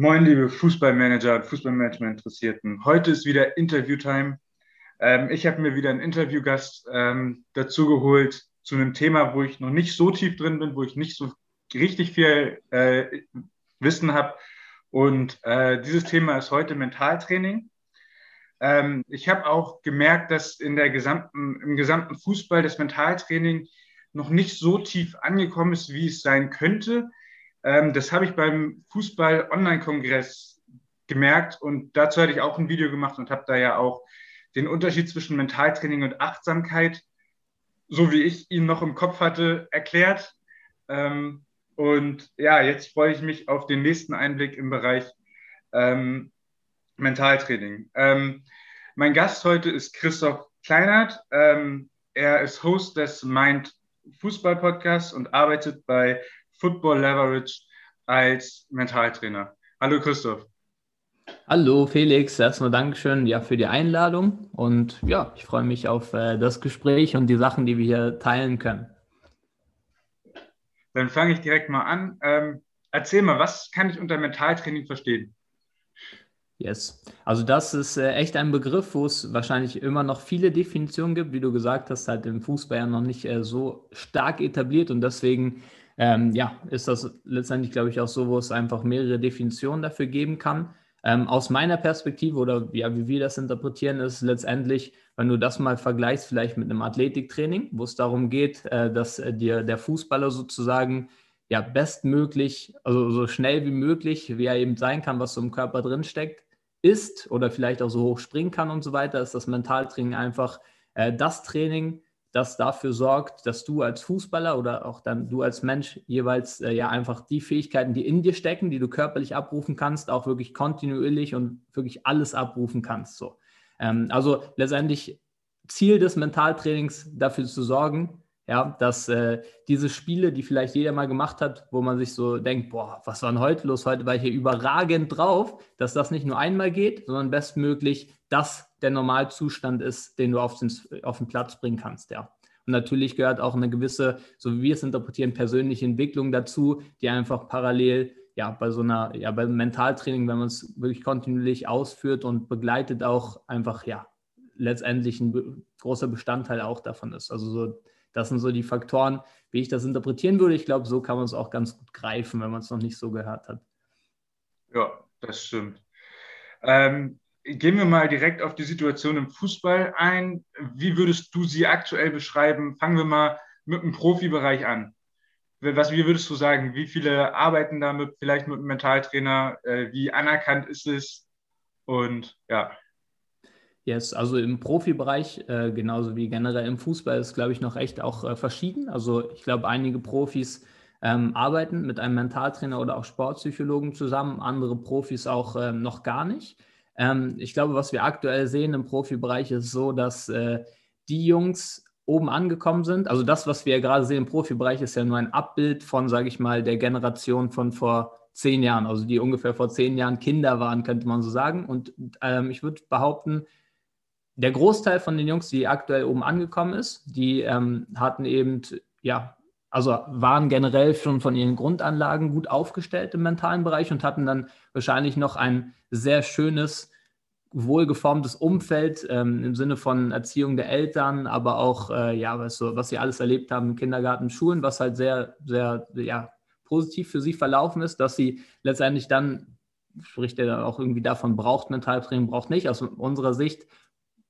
Moin, liebe Fußballmanager und Fußballmanagement-Interessierten. Heute ist wieder Interviewtime. Ähm, ich habe mir wieder einen Interviewgast ähm, dazu geholt zu einem Thema, wo ich noch nicht so tief drin bin, wo ich nicht so richtig viel äh, Wissen habe. Und äh, dieses Thema ist heute Mentaltraining. Ähm, ich habe auch gemerkt, dass in der gesamten, im gesamten Fußball das Mentaltraining noch nicht so tief angekommen ist, wie es sein könnte. Ähm, das habe ich beim Fußball-Online-Kongress gemerkt und dazu hatte ich auch ein Video gemacht und habe da ja auch den Unterschied zwischen Mentaltraining und Achtsamkeit, so wie ich ihn noch im Kopf hatte, erklärt. Ähm, und ja, jetzt freue ich mich auf den nächsten Einblick im Bereich ähm, Mentaltraining. Ähm, mein Gast heute ist Christoph Kleinert. Ähm, er ist Host des Mind Fußball Podcasts und arbeitet bei Football Leverage als Mentaltrainer. Hallo Christoph. Hallo Felix, erstmal Dankeschön ja, für die Einladung und ja, ich freue mich auf äh, das Gespräch und die Sachen, die wir hier teilen können. Dann fange ich direkt mal an. Ähm, erzähl mal, was kann ich unter Mentaltraining verstehen? Yes. Also das ist äh, echt ein Begriff, wo es wahrscheinlich immer noch viele Definitionen gibt, wie du gesagt hast, halt im Fußball ja noch nicht äh, so stark etabliert und deswegen ähm, ja, ist das letztendlich, glaube ich, auch so, wo es einfach mehrere Definitionen dafür geben kann. Ähm, aus meiner Perspektive oder ja, wie wir das interpretieren, ist letztendlich, wenn du das mal vergleichst, vielleicht mit einem Athletiktraining, wo es darum geht, äh, dass äh, dir der Fußballer sozusagen ja bestmöglich, also so schnell wie möglich, wie er eben sein kann, was so im Körper drin steckt, ist oder vielleicht auch so hoch springen kann und so weiter, ist das Mentaltraining einfach äh, das Training, das dafür sorgt, dass du als Fußballer oder auch dann du als Mensch jeweils äh, ja einfach die Fähigkeiten, die in dir stecken, die du körperlich abrufen kannst, auch wirklich kontinuierlich und wirklich alles abrufen kannst. So. Ähm, also letztendlich Ziel des Mentaltrainings dafür zu sorgen, ja, dass äh, diese Spiele, die vielleicht jeder mal gemacht hat, wo man sich so denkt, boah, was war denn heute los? Heute war ich hier überragend drauf, dass das nicht nur einmal geht, sondern bestmöglich das der Normalzustand ist, den du auf den, auf den Platz bringen kannst, ja. Natürlich gehört auch eine gewisse, so wie wir es interpretieren, persönliche Entwicklung dazu, die einfach parallel ja, bei so einer, ja, beim Mentaltraining, wenn man es wirklich kontinuierlich ausführt und begleitet, auch einfach, ja, letztendlich ein großer Bestandteil auch davon ist. Also so das sind so die Faktoren, wie ich das interpretieren würde. Ich glaube, so kann man es auch ganz gut greifen, wenn man es noch nicht so gehört hat. Ja, das stimmt. Ähm, gehen wir mal direkt auf die Situation im Fußball ein. Wie würdest du sie aktuell beschreiben? Fangen wir mal mit dem Profibereich an. Was, wie würdest du sagen, wie viele arbeiten damit, vielleicht mit einem Mentaltrainer? Äh, wie anerkannt ist es? Und ja. Yes, also im Profibereich, äh, genauso wie generell im Fußball, ist, glaube ich, noch echt auch äh, verschieden. Also ich glaube, einige Profis ähm, arbeiten mit einem Mentaltrainer oder auch Sportpsychologen zusammen, andere Profis auch äh, noch gar nicht. Ähm, ich glaube, was wir aktuell sehen im Profibereich ist so, dass äh, die Jungs oben angekommen sind. Also das, was wir gerade sehen im Profibereich, ist ja nur ein Abbild von, sage ich mal, der Generation von vor zehn Jahren, also die ungefähr vor zehn Jahren Kinder waren, könnte man so sagen. Und ähm, ich würde behaupten, der Großteil von den Jungs, die aktuell oben angekommen ist, die ähm, hatten eben, ja, also waren generell schon von ihren Grundanlagen gut aufgestellt im mentalen Bereich und hatten dann wahrscheinlich noch ein sehr schönes, wohlgeformtes Umfeld ähm, im Sinne von Erziehung der Eltern, aber auch, äh, ja, was, so, was sie alles erlebt haben im Kindergarten, Schulen, was halt sehr, sehr, ja, positiv für sie verlaufen ist, dass sie letztendlich dann, spricht er dann auch irgendwie davon, braucht Mentaltraining, braucht nicht. Aus unserer Sicht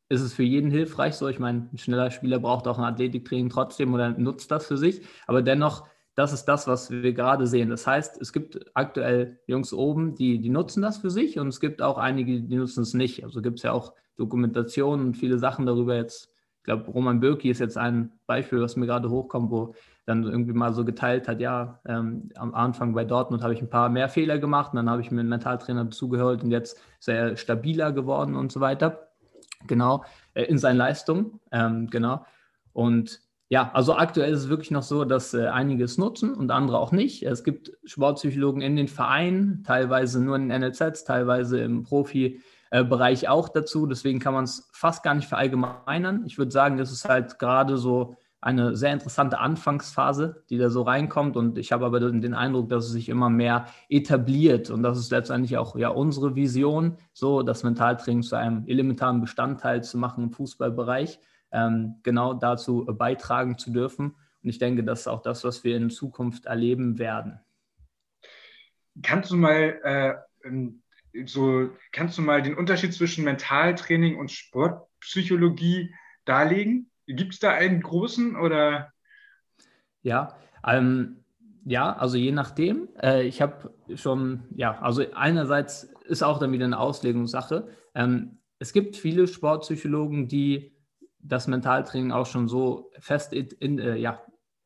ist es für jeden hilfreich so. Ich meine, ein schneller Spieler braucht auch ein Athletiktraining trotzdem oder nutzt das für sich. Aber dennoch, das ist das, was wir gerade sehen. Das heißt, es gibt aktuell Jungs oben, die, die nutzen das für sich und es gibt auch einige, die nutzen es nicht. Also gibt es ja auch Dokumentationen und viele Sachen darüber jetzt. Ich glaube, Roman Bürki ist jetzt ein Beispiel, was mir gerade hochkommt, wo dann irgendwie mal so geteilt hat, ja, ähm, am Anfang bei Dortmund habe ich ein paar mehr Fehler gemacht und dann habe ich mir einen Mentaltrainer zugehört und jetzt ist er stabiler geworden und so weiter genau, äh, in seinen Leistungen, ähm, genau. Und ja, also aktuell ist es wirklich noch so, dass äh, einige es nutzen und andere auch nicht. Es gibt Sportpsychologen in den Vereinen, teilweise nur in den NLZs, teilweise im Profibereich auch dazu. Deswegen kann man es fast gar nicht verallgemeinern. Ich würde sagen, das ist halt gerade so eine sehr interessante Anfangsphase, die da so reinkommt. Und ich habe aber den Eindruck, dass es sich immer mehr etabliert. Und das ist letztendlich auch ja unsere Vision, so das Mentaltraining zu einem elementaren Bestandteil zu machen im Fußballbereich, ähm, genau dazu beitragen zu dürfen. Und ich denke, das ist auch das, was wir in Zukunft erleben werden. Kannst du mal äh, so, kannst du mal den Unterschied zwischen Mentaltraining und Sportpsychologie darlegen? Gibt es da einen großen oder? Ja, ähm, ja, also je nachdem. Äh, ich habe schon, ja, also einerseits ist auch dann wieder eine Auslegungssache. Ähm, es gibt viele Sportpsychologen, die das Mentaltraining auch schon so fest in, in, äh, ja,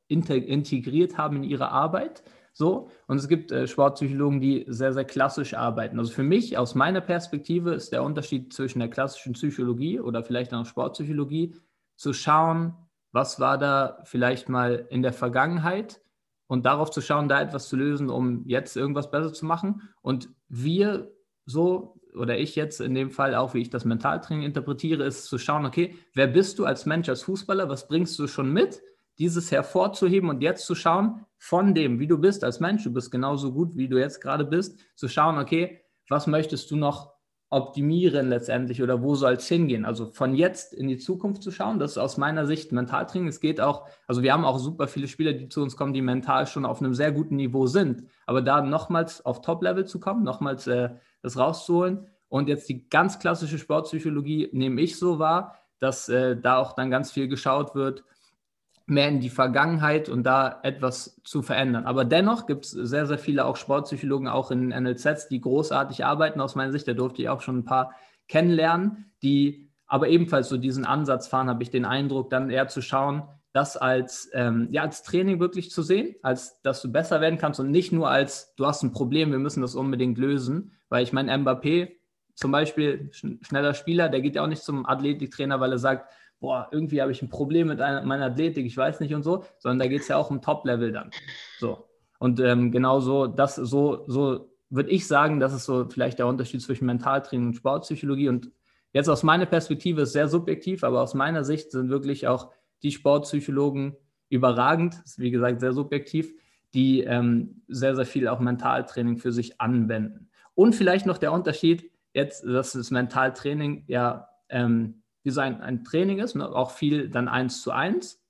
integriert haben in ihre Arbeit. So, und es gibt äh, Sportpsychologen, die sehr, sehr klassisch arbeiten. Also für mich, aus meiner Perspektive, ist der Unterschied zwischen der klassischen Psychologie oder vielleicht auch Sportpsychologie, zu schauen, was war da vielleicht mal in der Vergangenheit und darauf zu schauen, da etwas zu lösen, um jetzt irgendwas besser zu machen. Und wir so, oder ich jetzt in dem Fall auch, wie ich das Mentaltraining interpretiere, ist zu schauen, okay, wer bist du als Mensch, als Fußballer, was bringst du schon mit? dieses hervorzuheben und jetzt zu schauen, von dem, wie du bist als Mensch, du bist genauso gut, wie du jetzt gerade bist, zu schauen, okay, was möchtest du noch optimieren letztendlich oder wo soll es hingehen? Also von jetzt in die Zukunft zu schauen, das ist aus meiner Sicht Mentaltraining. Es geht auch, also wir haben auch super viele Spieler, die zu uns kommen, die mental schon auf einem sehr guten Niveau sind. Aber da nochmals auf Top-Level zu kommen, nochmals äh, das rauszuholen und jetzt die ganz klassische Sportpsychologie nehme ich so wahr, dass äh, da auch dann ganz viel geschaut wird, mehr in die Vergangenheit und da etwas zu verändern. Aber dennoch gibt es sehr, sehr viele auch Sportpsychologen, auch in NLZs, die großartig arbeiten aus meiner Sicht. Da durfte ich auch schon ein paar kennenlernen, die aber ebenfalls so diesen Ansatz fahren, habe ich den Eindruck, dann eher zu schauen, das als, ähm, ja, als Training wirklich zu sehen, als dass du besser werden kannst und nicht nur als, du hast ein Problem, wir müssen das unbedingt lösen. Weil ich meine, Mbappé zum Beispiel, schneller Spieler, der geht ja auch nicht zum Athletiktrainer, weil er sagt, boah, irgendwie habe ich ein Problem mit einer, meiner Athletik, ich weiß nicht und so, sondern da geht es ja auch um Top-Level dann. So. Und ähm, genau so, das so, so würde ich sagen, das ist so vielleicht der Unterschied zwischen Mentaltraining und Sportpsychologie. Und jetzt aus meiner Perspektive ist sehr subjektiv, aber aus meiner Sicht sind wirklich auch die Sportpsychologen überragend, ist wie gesagt sehr subjektiv, die ähm, sehr, sehr viel auch Mentaltraining für sich anwenden. Und vielleicht noch der Unterschied, jetzt, dass das Mentaltraining ja ähm, wie so ein, ein Training ist, ne? auch viel dann eins zu eins.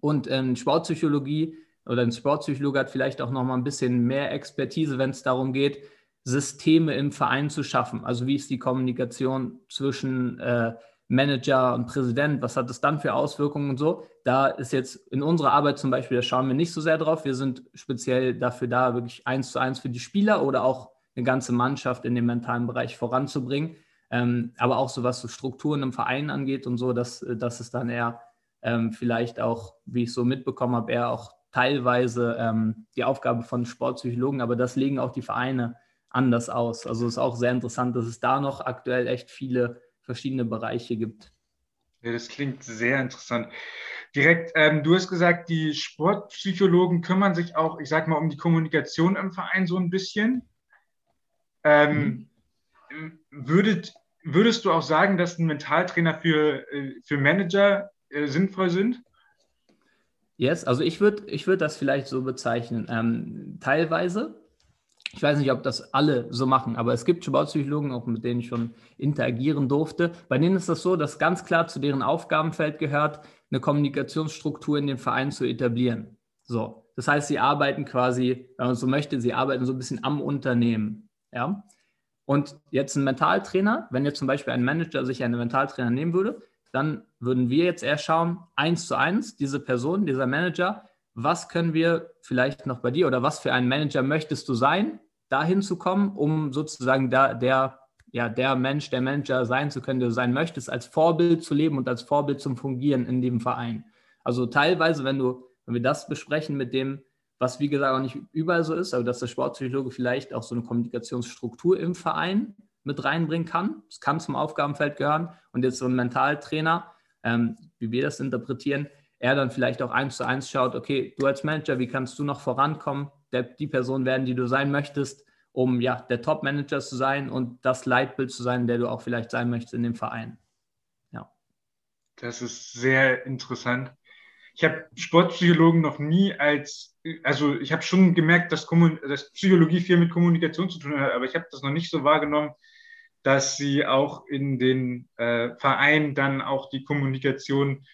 Und ähm, Sportpsychologie oder ein Sportpsychologe hat vielleicht auch noch mal ein bisschen mehr Expertise, wenn es darum geht, Systeme im Verein zu schaffen. Also wie ist die Kommunikation zwischen äh, Manager und Präsident, was hat das dann für Auswirkungen und so. Da ist jetzt in unserer Arbeit zum Beispiel, da schauen wir nicht so sehr drauf. Wir sind speziell dafür da, wirklich eins zu eins für die Spieler oder auch eine ganze Mannschaft in dem mentalen Bereich voranzubringen. Ähm, aber auch so was so Strukturen im Verein angeht und so, dass das ist dann eher ähm, vielleicht auch, wie ich so mitbekommen habe, eher auch teilweise ähm, die Aufgabe von Sportpsychologen, aber das legen auch die Vereine anders aus. Also es ist auch sehr interessant, dass es da noch aktuell echt viele verschiedene Bereiche gibt. Ja, das klingt sehr interessant. Direkt, ähm, du hast gesagt, die Sportpsychologen kümmern sich auch, ich sag mal, um die Kommunikation im Verein so ein bisschen. Ähm, mhm. Würdet Würdest du auch sagen, dass ein Mentaltrainer für, äh, für Manager äh, sinnvoll sind? Yes, also ich würde ich würd das vielleicht so bezeichnen. Ähm, teilweise, ich weiß nicht, ob das alle so machen, aber es gibt Sportpsychologen, auch mit denen ich schon interagieren durfte. Bei denen ist das so, dass ganz klar zu deren Aufgabenfeld gehört, eine Kommunikationsstruktur in den Verein zu etablieren. So, das heißt, sie arbeiten quasi, wenn man so möchte, sie arbeiten so ein bisschen am Unternehmen. Ja, und jetzt ein Mentaltrainer, wenn jetzt zum Beispiel ein Manager sich einen Mentaltrainer nehmen würde, dann würden wir jetzt eher schauen, eins zu eins, diese Person, dieser Manager, was können wir vielleicht noch bei dir oder was für einen Manager möchtest du sein, dahin zu kommen, um sozusagen da, der, ja, der Mensch, der Manager sein zu können, der du sein möchtest, als Vorbild zu leben und als Vorbild zum Fungieren in dem Verein. Also teilweise, wenn du, wenn wir das besprechen mit dem, was wie gesagt auch nicht überall so ist, aber dass der Sportpsychologe vielleicht auch so eine Kommunikationsstruktur im Verein mit reinbringen kann. Das kann zum Aufgabenfeld gehören. Und jetzt so ein Mentaltrainer, ähm, wie wir das interpretieren, er dann vielleicht auch eins zu eins schaut, okay, du als Manager, wie kannst du noch vorankommen, der, die Person werden, die du sein möchtest, um ja der Top-Manager zu sein und das Leitbild zu sein, der du auch vielleicht sein möchtest in dem Verein. Ja. Das ist sehr interessant. Ich habe Sportpsychologen noch nie als, also ich habe schon gemerkt, dass, Kommun dass Psychologie viel mit Kommunikation zu tun hat, aber ich habe das noch nicht so wahrgenommen, dass sie auch in den äh, Vereinen dann auch die Kommunikation,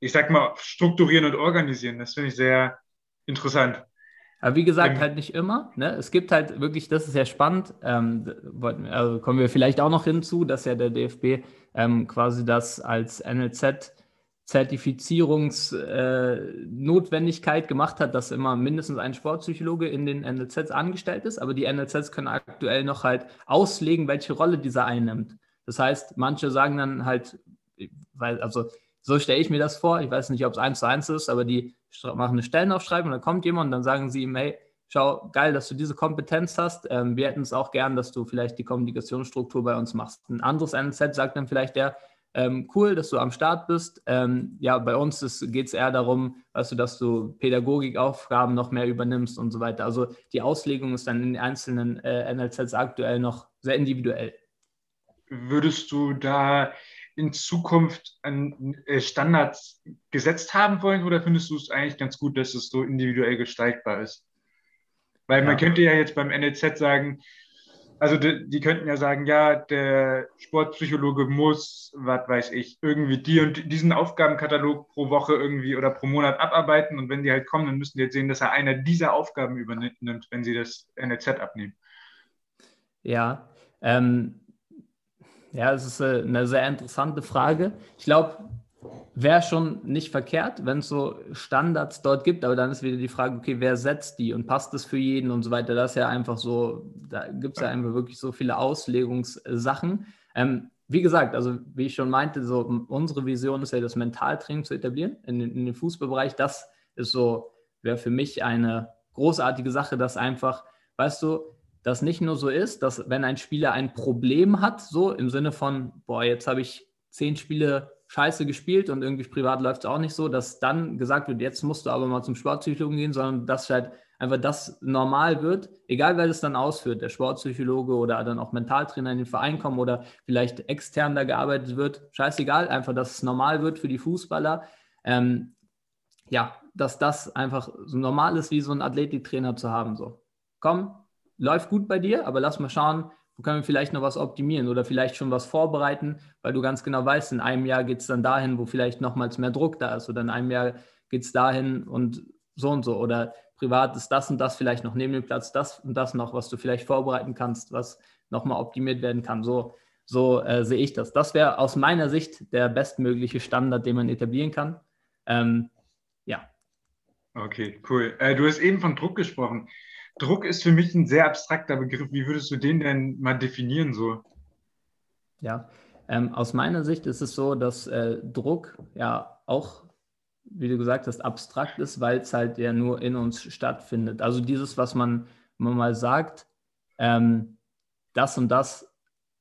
ich sag mal, strukturieren und organisieren. Das finde ich sehr interessant. Aber wie gesagt, ähm, halt nicht immer. Ne? Es gibt halt wirklich, das ist ja spannend, ähm, also kommen wir vielleicht auch noch hinzu, dass ja der DFB ähm, quasi das als NLZ Zertifizierungsnotwendigkeit äh, gemacht hat, dass immer mindestens ein Sportpsychologe in den NLZs angestellt ist, aber die NLZs können aktuell noch halt auslegen, welche Rolle dieser einnimmt. Das heißt, manche sagen dann halt, weil, also so stelle ich mir das vor, ich weiß nicht, ob es eins zu eins ist, aber die machen eine Stellenaufschreibung und dann kommt jemand und dann sagen sie ihm, hey, schau, geil, dass du diese Kompetenz hast. Ähm, wir hätten es auch gern, dass du vielleicht die Kommunikationsstruktur bei uns machst. Ein anderes NLZ sagt dann vielleicht der, ähm, cool, dass du am Start bist. Ähm, ja, bei uns geht es eher darum, weißt du, dass du Pädagogikaufgaben noch mehr übernimmst und so weiter. Also die Auslegung ist dann in den einzelnen äh, NLZs aktuell noch sehr individuell. Würdest du da in Zukunft an äh, Standards gesetzt haben wollen oder findest du es eigentlich ganz gut, dass es so individuell gestaltbar ist? Weil ja. man könnte ja jetzt beim NLZ sagen, also die, die, könnten ja sagen, ja, der Sportpsychologe muss, was weiß ich, irgendwie die und diesen Aufgabenkatalog pro Woche irgendwie oder pro Monat abarbeiten und wenn die halt kommen, dann müssen die jetzt sehen, dass er einer dieser Aufgaben übernimmt, wenn sie das NLZ abnehmen. Ja, ähm, ja, es ist äh, eine sehr interessante Frage. Ich glaube, wäre schon nicht verkehrt, wenn es so Standards dort gibt, aber dann ist wieder die Frage, okay, wer setzt die und passt das für jeden und so weiter. Das ist ja einfach so, da gibt es ja einfach wirklich so viele Auslegungssachen. Ähm, wie gesagt, also wie ich schon meinte, so unsere Vision ist ja, das Mentaltraining zu etablieren in, in den Fußballbereich. Das ist so, wäre für mich eine großartige Sache, dass einfach, weißt du, das nicht nur so ist, dass wenn ein Spieler ein Problem hat, so im Sinne von, boah, jetzt habe ich zehn Spiele scheiße gespielt und irgendwie privat läuft es auch nicht so, dass dann gesagt wird, jetzt musst du aber mal zum Sportpsychologen gehen, sondern dass halt einfach das normal wird, egal wer das dann ausführt, der Sportpsychologe oder dann auch Mentaltrainer in den Verein kommen oder vielleicht extern da gearbeitet wird, scheißegal, einfach, dass es normal wird für die Fußballer. Ähm, ja, dass das einfach so normal ist, wie so ein Athletiktrainer zu haben. So, komm, läuft gut bei dir, aber lass mal schauen, wo können wir vielleicht noch was optimieren oder vielleicht schon was vorbereiten, weil du ganz genau weißt, in einem Jahr geht es dann dahin, wo vielleicht nochmals mehr Druck da ist oder in einem Jahr geht es dahin und so und so oder privat ist das und das vielleicht noch neben dem Platz, das und das noch, was du vielleicht vorbereiten kannst, was nochmal optimiert werden kann. So, so äh, sehe ich das. Das wäre aus meiner Sicht der bestmögliche Standard, den man etablieren kann. Ähm, ja. Okay, cool. Äh, du hast eben von Druck gesprochen. Druck ist für mich ein sehr abstrakter Begriff. Wie würdest du den denn mal definieren so? Ja, ähm, aus meiner Sicht ist es so, dass äh, Druck ja auch, wie du gesagt hast, abstrakt ist, weil es halt ja nur in uns stattfindet. Also dieses, was man, man mal sagt, ähm, das und das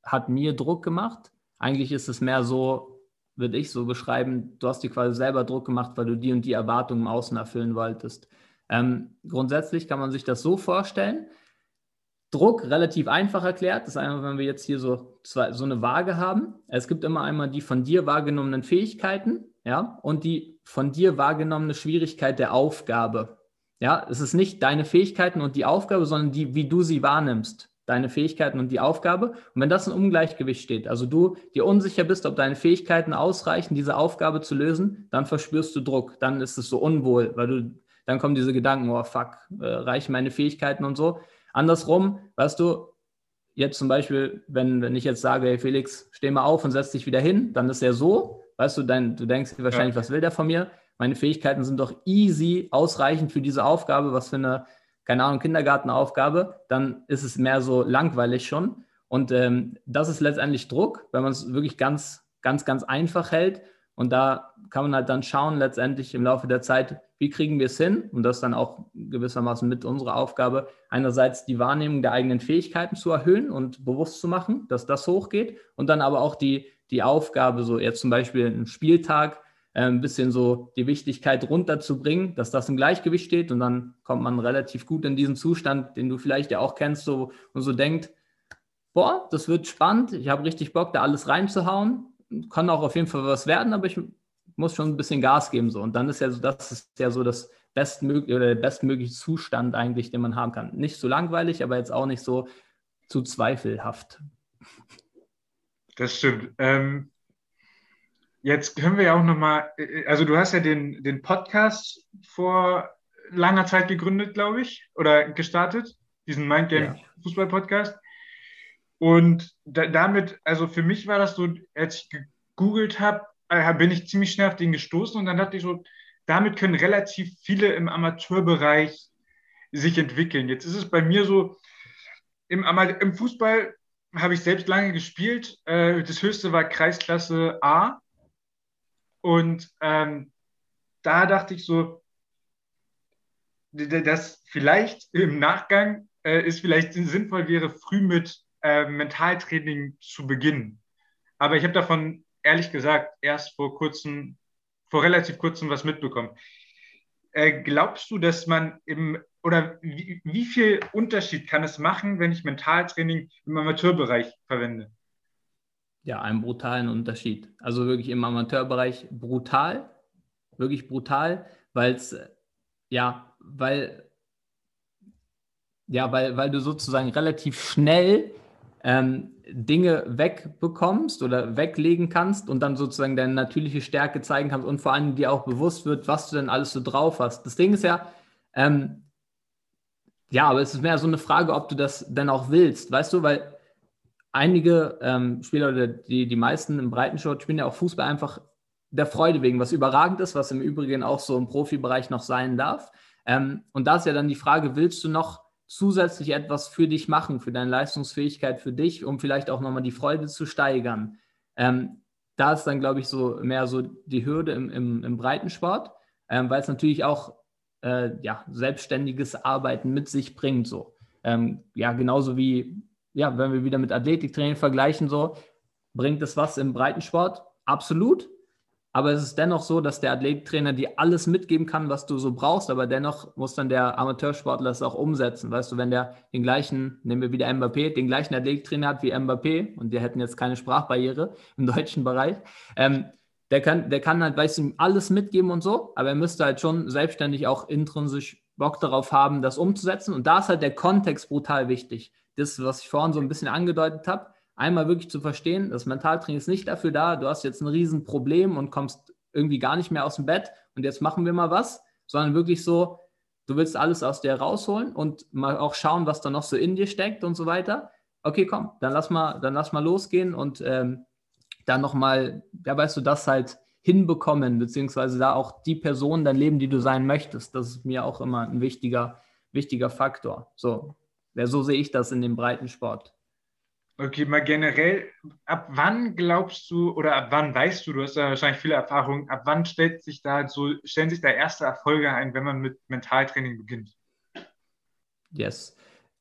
hat mir Druck gemacht. Eigentlich ist es mehr so, würde ich so beschreiben, du hast dir quasi selber Druck gemacht, weil du die und die Erwartungen im Außen erfüllen wolltest. Ähm, grundsätzlich kann man sich das so vorstellen. Druck relativ einfach erklärt. Das ist einfach, wenn wir jetzt hier so, zwei, so eine Waage haben. Es gibt immer einmal die von dir wahrgenommenen Fähigkeiten, ja, und die von dir wahrgenommene Schwierigkeit der Aufgabe. Ja, es ist nicht deine Fähigkeiten und die Aufgabe, sondern die, wie du sie wahrnimmst. Deine Fähigkeiten und die Aufgabe. Und wenn das in Ungleichgewicht steht, also du dir unsicher bist, ob deine Fähigkeiten ausreichen, diese Aufgabe zu lösen, dann verspürst du Druck. Dann ist es so unwohl, weil du dann kommen diese Gedanken, oh fuck, äh, reichen meine Fähigkeiten und so. Andersrum, weißt du, jetzt zum Beispiel, wenn, wenn ich jetzt sage, hey Felix, steh mal auf und setz dich wieder hin, dann ist er so, weißt du, dein, du denkst dir wahrscheinlich, ja. was will der von mir? Meine Fähigkeiten sind doch easy, ausreichend für diese Aufgabe, was für eine, keine Ahnung, Kindergartenaufgabe, dann ist es mehr so langweilig schon. Und ähm, das ist letztendlich Druck, wenn man es wirklich ganz, ganz, ganz einfach hält. Und da kann man halt dann schauen, letztendlich im Laufe der Zeit, wie kriegen wir es hin? Und das ist dann auch gewissermaßen mit unserer Aufgabe, einerseits die Wahrnehmung der eigenen Fähigkeiten zu erhöhen und bewusst zu machen, dass das hochgeht. Und dann aber auch die, die Aufgabe, so jetzt zum Beispiel einen Spieltag, äh, ein bisschen so die Wichtigkeit runterzubringen, dass das im Gleichgewicht steht. Und dann kommt man relativ gut in diesen Zustand, den du vielleicht ja auch kennst, so und so denkt, boah, das wird spannend, ich habe richtig Bock, da alles reinzuhauen. Kann auch auf jeden Fall was werden, aber ich musst schon ein bisschen Gas geben so. Und dann ist ja so, das ist ja so das bestmögliche oder der bestmögliche Zustand eigentlich, den man haben kann. Nicht so langweilig, aber jetzt auch nicht so zu zweifelhaft. Das stimmt. Ähm, jetzt können wir ja auch nochmal, äh, also du hast ja den, den Podcast vor langer Zeit gegründet, glaube ich, oder gestartet, diesen Mindgame ja. Fußball Podcast. Und da, damit, also für mich war das so, als ich gegoogelt habe, bin ich ziemlich schnell auf den gestoßen und dann dachte ich so, damit können relativ viele im Amateurbereich sich entwickeln. Jetzt ist es bei mir so, im, im Fußball habe ich selbst lange gespielt. Äh, das höchste war Kreisklasse A. Und ähm, da dachte ich so, dass vielleicht im Nachgang äh, es vielleicht sinnvoll wäre, früh mit äh, Mentaltraining zu beginnen. Aber ich habe davon ehrlich gesagt erst vor kurzem, vor relativ kurzem was mitbekommen. Äh, glaubst du, dass man im oder wie, wie, viel Unterschied kann es machen, wenn ich Mentaltraining im Amateurbereich verwende? Ja, einen brutalen Unterschied. Also wirklich im Amateurbereich brutal, wirklich brutal, weil es ja, weil ja, weil, weil du sozusagen relativ schnell ähm, Dinge wegbekommst oder weglegen kannst und dann sozusagen deine natürliche Stärke zeigen kannst und vor allem dir auch bewusst wird, was du denn alles so drauf hast. Das Ding ist ja, ähm, ja, aber es ist mehr so eine Frage, ob du das denn auch willst, weißt du, weil einige ähm, Spieler oder die, die meisten im Breitensport spielen ja auch Fußball einfach der Freude wegen, was überragend ist, was im Übrigen auch so im Profibereich noch sein darf. Ähm, und da ist ja dann die Frage, willst du noch zusätzlich etwas für dich machen, für deine Leistungsfähigkeit, für dich, um vielleicht auch nochmal die Freude zu steigern. Ähm, da ist dann, glaube ich, so mehr so die Hürde im, im, im Breitensport, ähm, weil es natürlich auch äh, ja, selbstständiges Arbeiten mit sich bringt. So. Ähm, ja, genauso wie, ja, wenn wir wieder mit Athletiktraining vergleichen, so, bringt es was im Breitensport? Absolut. Aber es ist dennoch so, dass der Athletiktrainer dir alles mitgeben kann, was du so brauchst, aber dennoch muss dann der Amateursportler es auch umsetzen. Weißt du, wenn der den gleichen, nehmen wir wieder Mbappé, den gleichen Athletiktrainer hat wie Mbappé und die hätten jetzt keine Sprachbarriere im deutschen Bereich, ähm, der kann, der kann halt, weißt du, alles mitgeben und so, aber er müsste halt schon selbstständig auch intrinsisch Bock darauf haben, das umzusetzen. Und da ist halt der Kontext brutal wichtig. Das, was ich vorhin so ein bisschen angedeutet habe, einmal wirklich zu verstehen, das Mentaltraining ist nicht dafür da, du hast jetzt ein Riesenproblem und kommst irgendwie gar nicht mehr aus dem Bett und jetzt machen wir mal was, sondern wirklich so, du willst alles aus dir rausholen und mal auch schauen, was da noch so in dir steckt und so weiter. Okay, komm, dann lass mal, dann lass mal losgehen und ähm, dann nochmal, ja, weißt du, das halt hinbekommen, beziehungsweise da auch die Person dein Leben, die du sein möchtest. Das ist mir auch immer ein wichtiger, wichtiger Faktor. So, ja, so sehe ich das in dem breiten Sport. Okay, mal generell, ab wann glaubst du oder ab wann weißt du, du hast ja wahrscheinlich viele Erfahrungen, ab wann stellt sich da so, stellen sich da erste Erfolge ein, wenn man mit Mentaltraining beginnt? Yes.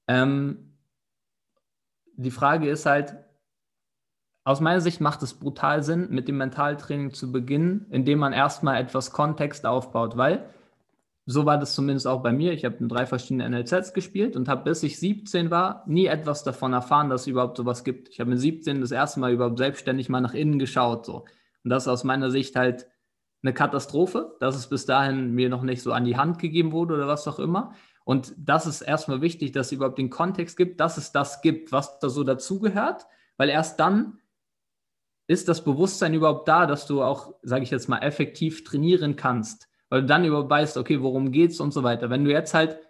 Ähm, die Frage ist halt, aus meiner Sicht macht es brutal Sinn, mit dem Mentaltraining zu beginnen, indem man erstmal etwas Kontext aufbaut, weil so war das zumindest auch bei mir. Ich habe in drei verschiedenen NLZs gespielt und habe, bis ich 17 war, nie etwas davon erfahren, dass es überhaupt sowas gibt. Ich habe mit 17 das erste Mal überhaupt selbstständig mal nach innen geschaut. So. Und das ist aus meiner Sicht halt eine Katastrophe, dass es bis dahin mir noch nicht so an die Hand gegeben wurde oder was auch immer. Und das ist erstmal wichtig, dass es überhaupt den Kontext gibt, dass es das gibt, was da so dazugehört, weil erst dann ist das Bewusstsein überhaupt da, dass du auch, sage ich jetzt mal, effektiv trainieren kannst weil du dann überhaupt weißt, okay, worum geht's und so weiter. Wenn du jetzt halt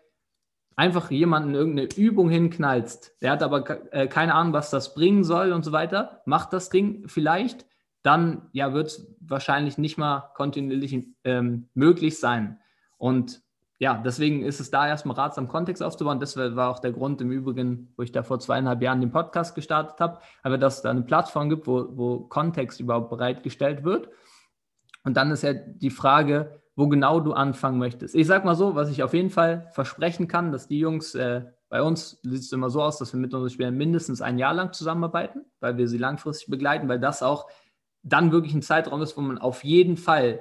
einfach jemanden irgendeine Übung hinknallst, der hat aber äh, keine Ahnung, was das bringen soll und so weiter, macht das Ding vielleicht, dann ja, wird es wahrscheinlich nicht mal kontinuierlich ähm, möglich sein. Und ja, deswegen ist es da erstmal ratsam, Kontext aufzubauen. Das war auch der Grund im Übrigen, wo ich da vor zweieinhalb Jahren den Podcast gestartet habe, aber dass es da eine Plattform gibt, wo, wo Kontext überhaupt bereitgestellt wird. Und dann ist ja die Frage, wo genau du anfangen möchtest. Ich sag mal so, was ich auf jeden Fall versprechen kann, dass die Jungs, äh, bei uns sieht es immer so aus, dass wir mit unseren Spielern mindestens ein Jahr lang zusammenarbeiten, weil wir sie langfristig begleiten, weil das auch dann wirklich ein Zeitraum ist, wo man auf jeden Fall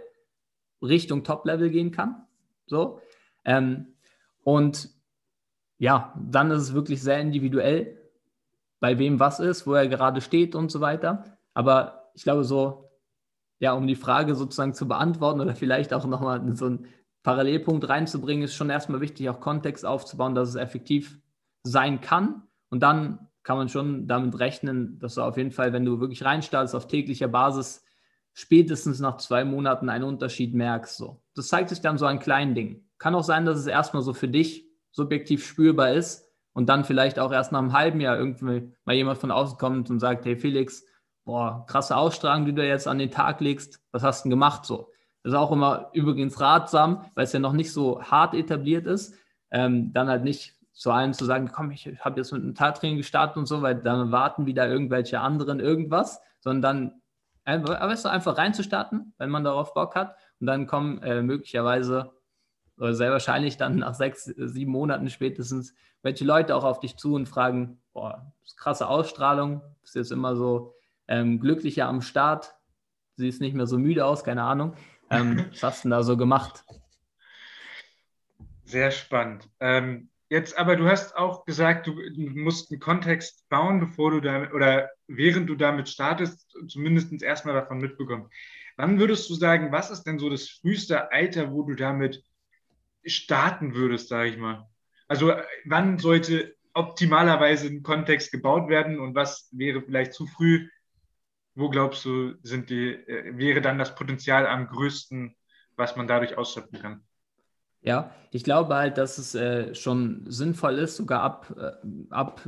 Richtung Top-Level gehen kann. So. Ähm, und ja, dann ist es wirklich sehr individuell, bei wem was ist, wo er gerade steht und so weiter. Aber ich glaube, so ja, um die Frage sozusagen zu beantworten oder vielleicht auch nochmal so einen Parallelpunkt reinzubringen, ist schon erstmal wichtig, auch Kontext aufzubauen, dass es effektiv sein kann. Und dann kann man schon damit rechnen, dass du auf jeden Fall, wenn du wirklich reinstartest auf täglicher Basis, spätestens nach zwei Monaten einen Unterschied merkst. So. Das zeigt sich dann so an kleinen Dingen. Kann auch sein, dass es erstmal so für dich subjektiv spürbar ist und dann vielleicht auch erst nach einem halben Jahr irgendwie mal jemand von außen kommt und sagt, hey Felix, boah, krasse Ausstrahlung, die du jetzt an den Tag legst, was hast du denn gemacht so? Das ist auch immer übrigens ratsam, weil es ja noch nicht so hart etabliert ist, ähm, dann halt nicht zu allen zu sagen, komm, ich habe jetzt mit einem Tattraining gestartet und so, weil dann warten wieder irgendwelche anderen irgendwas, sondern dann weißt du, einfach reinzustarten, wenn man darauf Bock hat und dann kommen äh, möglicherweise oder sehr wahrscheinlich dann nach sechs, sieben Monaten spätestens welche Leute auch auf dich zu und fragen, boah, das ist krasse Ausstrahlung, bist jetzt immer so ähm, glücklicher am Start, siehst nicht mehr so müde aus, keine Ahnung. Ähm, was hast du denn da so gemacht? Sehr spannend. Ähm, jetzt aber, du hast auch gesagt, du, musst einen Kontext bauen, bevor du damit oder während du damit startest, zumindest erstmal davon mitbekommen. Wann würdest du sagen, was ist denn so das früheste Alter, wo du damit starten würdest, sage ich mal? Also wann sollte optimalerweise ein Kontext gebaut werden und was wäre vielleicht zu früh? Wo glaubst du, sind die, äh, wäre dann das Potenzial am größten, was man dadurch ausschöpfen kann? Ja, ich glaube halt, dass es äh, schon sinnvoll ist, sogar ab, äh, ab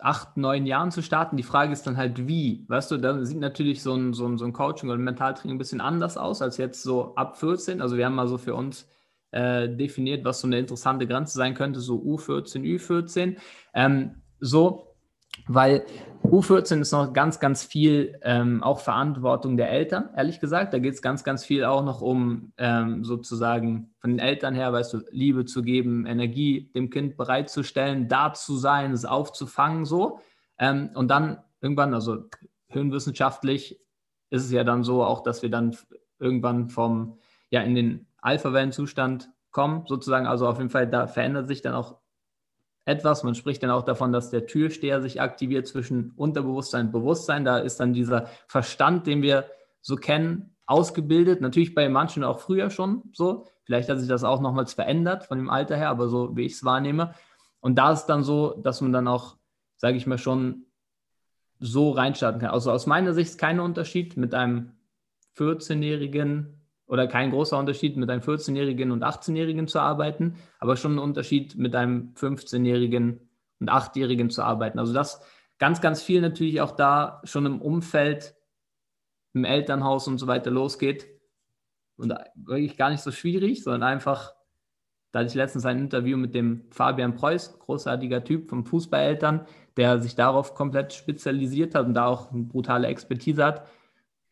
acht, neun Jahren zu starten. Die Frage ist dann halt, wie. Weißt du, da sieht natürlich so ein, so ein, so ein Coaching oder ein Mentaltraining ein bisschen anders aus als jetzt so ab 14. Also wir haben mal so für uns äh, definiert, was so eine interessante Grenze sein könnte, so U14, Ü14. Ähm, so, weil U14 ist noch ganz, ganz viel ähm, auch Verantwortung der Eltern, ehrlich gesagt. Da geht es ganz, ganz viel auch noch um ähm, sozusagen von den Eltern her, weißt du, Liebe zu geben, Energie dem Kind bereitzustellen, da zu sein, es aufzufangen, so. Ähm, und dann irgendwann, also hirnwissenschaftlich ist es ja dann so auch, dass wir dann irgendwann vom, ja, in den Alpha-Wellenzustand kommen, sozusagen. Also auf jeden Fall, da verändert sich dann auch etwas. Man spricht dann auch davon, dass der Türsteher sich aktiviert zwischen Unterbewusstsein und Bewusstsein. Da ist dann dieser Verstand, den wir so kennen, ausgebildet. Natürlich bei manchen auch früher schon so. Vielleicht hat sich das auch nochmals verändert von dem Alter her, aber so wie ich es wahrnehme. Und da ist dann so, dass man dann auch, sage ich mal, schon so reinstarten kann. Also aus meiner Sicht kein Unterschied mit einem 14-Jährigen oder kein großer Unterschied, mit einem 14-Jährigen und 18-Jährigen zu arbeiten, aber schon ein Unterschied, mit einem 15-Jährigen und 8-Jährigen zu arbeiten. Also das ganz, ganz viel natürlich auch da schon im Umfeld, im Elternhaus und so weiter losgeht. Und wirklich gar nicht so schwierig, sondern einfach, da hatte ich letztens ein Interview mit dem Fabian Preuß, großartiger Typ vom Fußballeltern, der sich darauf komplett spezialisiert hat und da auch eine brutale Expertise hat.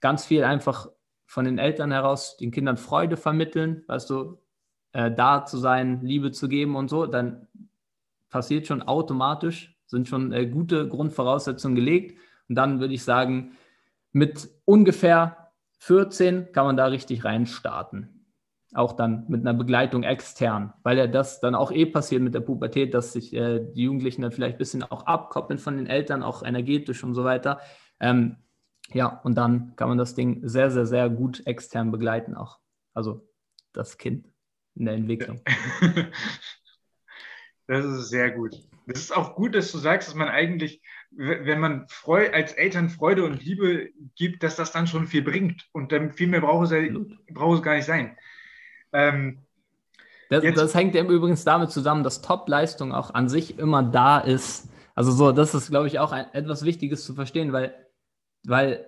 Ganz viel einfach von den Eltern heraus den Kindern Freude vermitteln, weißt du, äh, da zu sein, Liebe zu geben und so, dann passiert schon automatisch, sind schon äh, gute Grundvoraussetzungen gelegt. Und dann würde ich sagen, mit ungefähr 14 kann man da richtig reinstarten. Auch dann mit einer Begleitung extern, weil ja das dann auch eh passiert mit der Pubertät, dass sich äh, die Jugendlichen dann vielleicht ein bisschen auch abkoppeln von den Eltern, auch energetisch und so weiter. Ähm, ja, und dann kann man das Ding sehr, sehr, sehr gut extern begleiten auch. Also das Kind in der Entwicklung. Das ist sehr gut. Das ist auch gut, dass du sagst, dass man eigentlich, wenn man Freu als Eltern Freude und Liebe gibt, dass das dann schon viel bringt. Und dann viel mehr braucht es, braucht es gar nicht sein. Ähm, das, das, hängt ja übrigens damit zusammen, dass Top-Leistung auch an sich immer da ist. Also so, das ist, glaube ich, auch ein, etwas Wichtiges zu verstehen, weil weil